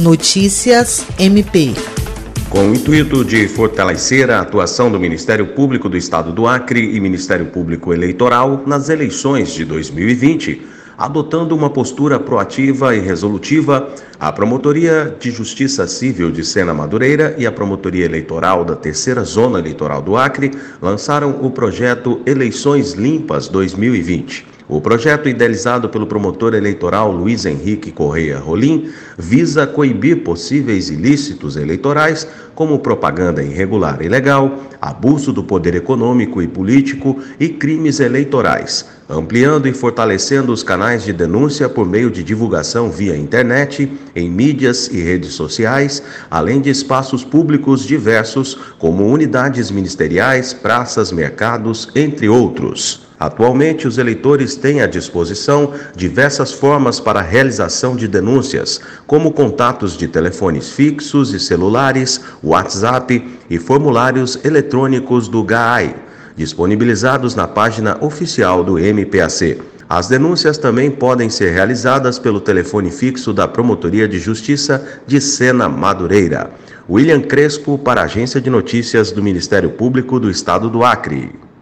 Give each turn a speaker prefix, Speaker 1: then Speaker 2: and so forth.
Speaker 1: Notícias MP.
Speaker 2: Com o intuito de fortalecer a atuação do Ministério Público do Estado do Acre e Ministério Público Eleitoral nas eleições de 2020, adotando uma postura proativa e resolutiva, a Promotoria de Justiça Civil de Sena Madureira e a Promotoria Eleitoral da Terceira Zona Eleitoral do Acre lançaram o projeto Eleições Limpas 2020. O projeto, idealizado pelo promotor eleitoral Luiz Henrique Correia Rolim, visa coibir possíveis ilícitos eleitorais, como propaganda irregular e ilegal, abuso do poder econômico e político e crimes eleitorais, ampliando e fortalecendo os canais de denúncia por meio de divulgação via internet, em mídias e redes sociais, além de espaços públicos diversos, como unidades ministeriais, praças, mercados, entre outros. Atualmente, os eleitores têm à disposição diversas formas para a realização de denúncias, como contatos de telefones fixos e celulares, WhatsApp e formulários eletrônicos do GAI, disponibilizados na página oficial do MPAC. As denúncias também podem ser realizadas pelo telefone fixo da Promotoria de Justiça de Sena Madureira. William Crespo, para a Agência de Notícias do Ministério Público do Estado do Acre.